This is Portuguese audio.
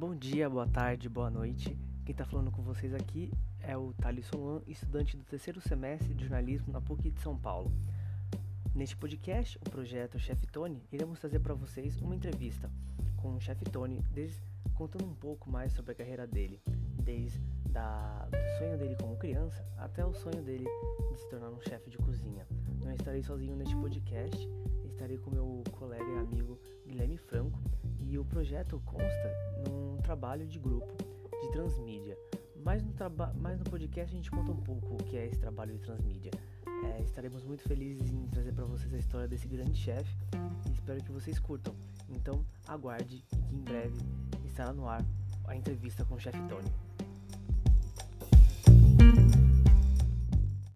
Bom dia, boa tarde, boa noite. Quem está falando com vocês aqui é o Thales Solan, estudante do terceiro semestre de jornalismo na PUC de São Paulo. Neste podcast, o projeto Chef Tony, iremos trazer para vocês uma entrevista com o Chef Tony, contando um pouco mais sobre a carreira dele, desde do sonho dele como criança até o sonho dele de se tornar um chefe de cozinha. Não estarei sozinho neste podcast, estarei com meu colega e amigo Guilherme Franco e o projeto consta num trabalho de grupo de transmídia. Mas no, mas no podcast a gente conta um pouco o que é esse trabalho de transmídia. É, estaremos muito felizes em trazer para vocês a história desse grande chefe e espero que vocês curtam. Então aguarde que em breve estará no ar a entrevista com o chefe Tony.